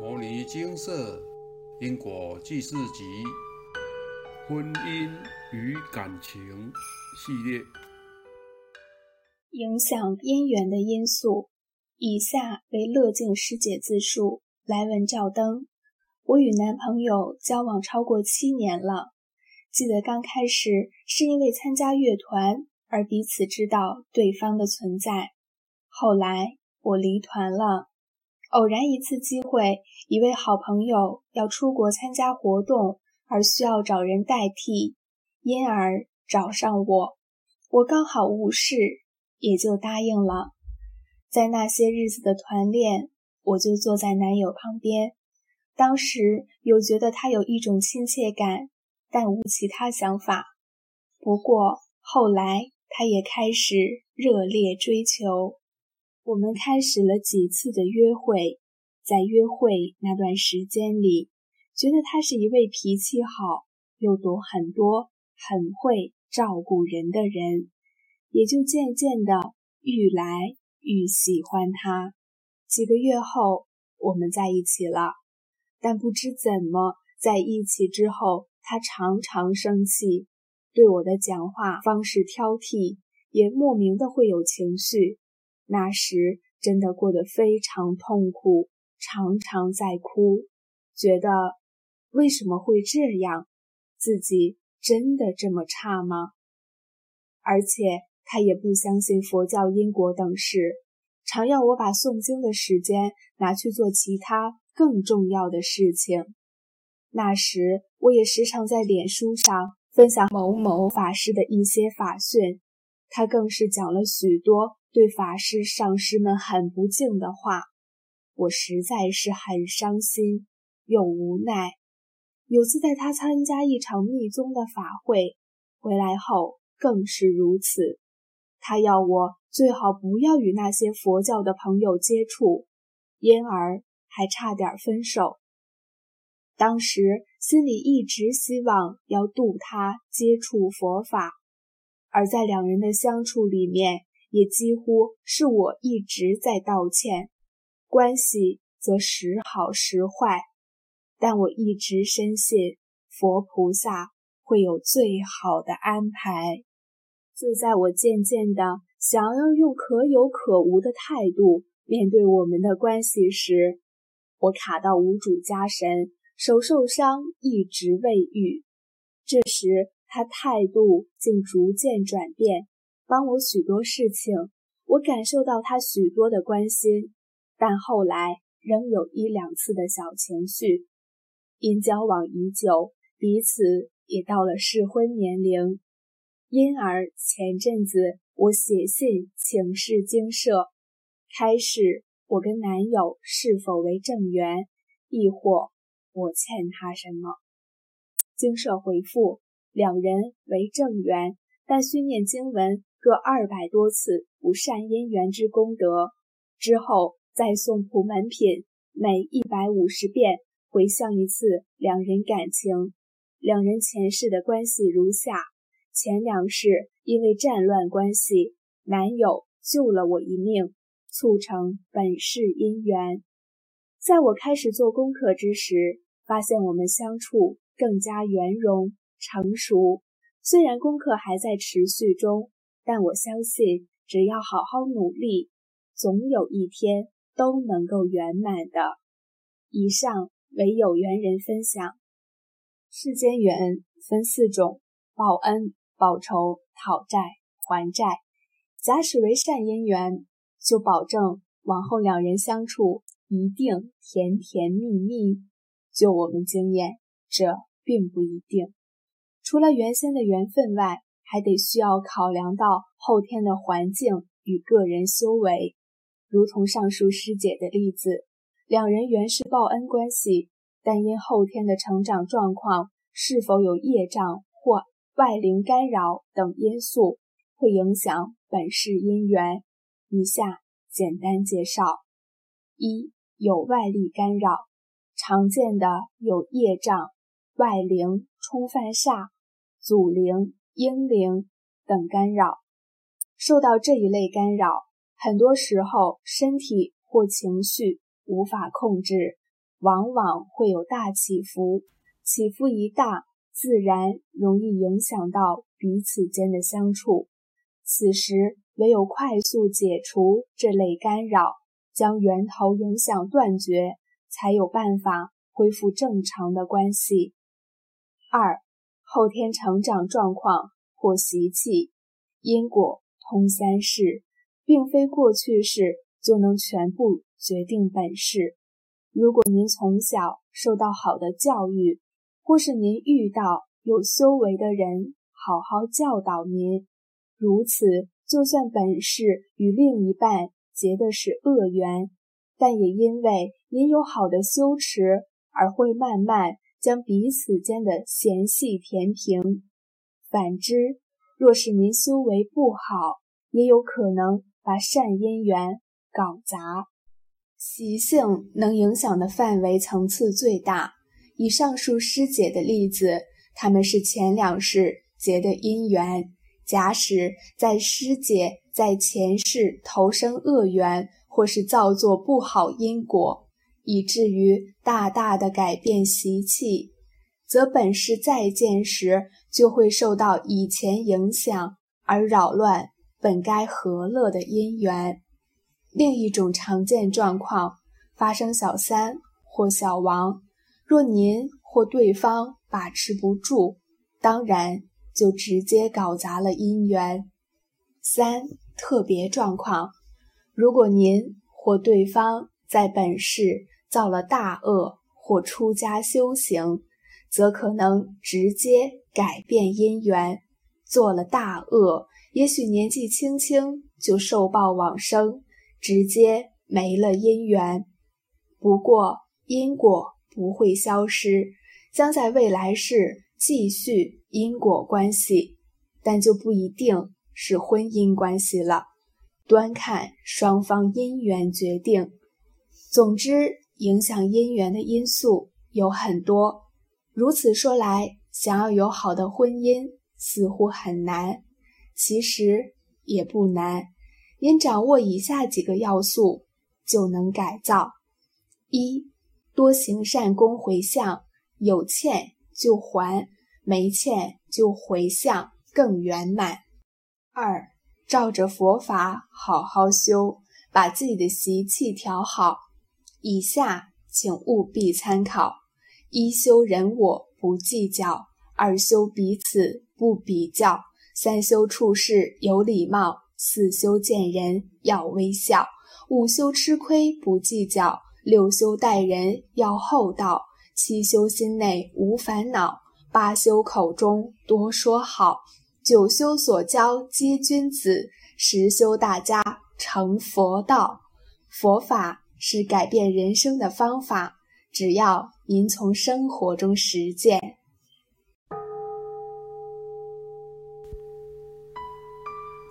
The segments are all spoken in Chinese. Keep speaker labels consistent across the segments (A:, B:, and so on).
A: 《摩尼金色因果记事集》婚姻与感情系列，
B: 影响姻缘的因素。以下为乐静师姐自述：来文照登。我与男朋友交往超过七年了。记得刚开始是因为参加乐团而彼此知道对方的存在，后来我离团了。偶然一次机会，一位好朋友要出国参加活动，而需要找人代替，因而找上我。我刚好无事，也就答应了。在那些日子的团练，我就坐在男友旁边。当时有觉得他有一种亲切感，但无其他想法。不过后来他也开始热烈追求。我们开始了几次的约会，在约会那段时间里，觉得他是一位脾气好又懂很多、很会照顾人的人，也就渐渐的愈来愈喜欢他。几个月后，我们在一起了，但不知怎么，在一起之后，他常常生气，对我的讲话方式挑剔，也莫名的会有情绪。那时真的过得非常痛苦，常常在哭，觉得为什么会这样？自己真的这么差吗？而且他也不相信佛教因果等事，常要我把诵经的时间拿去做其他更重要的事情。那时我也时常在脸书上分享某某法师的一些法讯，他更是讲了许多。对法师、上师们很不敬的话，我实在是很伤心又无奈。有次带他参加一场密宗的法会，回来后更是如此。他要我最好不要与那些佛教的朋友接触，因而还差点分手。当时心里一直希望要度他接触佛法，而在两人的相处里面。也几乎是我一直在道歉，关系则时好时坏，但我一直深信佛菩萨会有最好的安排。就在我渐渐的想要用可有可无的态度面对我们的关系时，我卡到无主家神，手受伤一直未愈。这时他态度竟逐渐转变。帮我许多事情，我感受到他许多的关心，但后来仍有一两次的小情绪。因交往已久，彼此也到了适婚年龄，因而前阵子我写信请示经社，开始我跟男友是否为正缘，亦或我欠他什么。经社回复两人为正缘，但需念经文。各二百多次不善姻缘之功德之后，再诵普门品，每一百五十遍回向一次两人感情。两人前世的关系如下：前两世因为战乱关系，男友救了我一命，促成本世姻缘。在我开始做功课之时，发现我们相处更加圆融成熟。虽然功课还在持续中。但我相信，只要好好努力，总有一天都能够圆满的。以上为有缘人分享。世间缘分四种：报恩、报仇、讨债、还债。假使为善因缘，就保证往后两人相处一定甜甜蜜蜜。就我们经验，这并不一定。除了原先的缘分外，还得需要考量到后天的环境与个人修为，如同上述师姐的例子，两人原是报恩关系，但因后天的成长状况是否有业障或外灵干扰等因素，会影响本世姻缘。以下简单介绍：一、有外力干扰，常见的有业障、外灵冲犯煞、祖灵。婴灵等干扰，受到这一类干扰，很多时候身体或情绪无法控制，往往会有大起伏，起伏一大，自然容易影响到彼此间的相处。此时，唯有快速解除这类干扰，将源头影响断绝，才有办法恢复正常的关系。二、后天成长状况或习气，因果通三世，并非过去世就能全部决定本世。如果您从小受到好的教育，或是您遇到有修为的人好好教导您，如此，就算本世与另一半结的是恶缘，但也因为您有好的修持，而会慢慢将彼此间的嫌隙填平。反之，若是您修为不好，也有可能把善因缘搞砸。习性能影响的范围层次最大。以上述师姐的例子，他们是前两世结的姻缘。假使在师姐在前世投生恶缘，或是造作不好因果，以至于大大的改变习气，则本世再见时，就会受到以前影响而扰乱本该和乐的因缘。另一种常见状况发生小三或小王，若您或对方把持不住，当然就直接搞砸了姻缘。三特别状况，如果您或对方在本世造了大恶或出家修行，则可能直接改变姻缘。做了大恶，也许年纪轻轻就受报往生。直接没了姻缘，不过因果不会消失，将在未来世继续因果关系，但就不一定是婚姻关系了，端看双方姻缘决定。总之，影响姻缘的因素有很多。如此说来，想要有好的婚姻似乎很难，其实也不难。您掌握以下几个要素，就能改造：一、多行善功回向，有欠就还，没欠就回向，更圆满；二、照着佛法好好修，把自己的习气调好。以下请务必参考：一、修人我不计较；二、修彼此不比较；三、修处事有礼貌。四修见人要微笑，五修吃亏不计较，六修待人要厚道，七修心内无烦恼，八修口中多说好，九修所交皆君子，十修大家成佛道。佛法是改变人生的方法，只要您从生活中实践。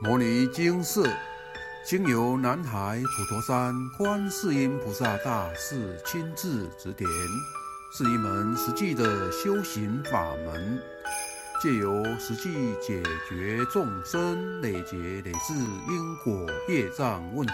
A: 摩尼经寺，经由南海普陀山观世音菩萨大士亲自指点，是一门实际的修行法门，借由实际解决众生累劫累世因果业障问题，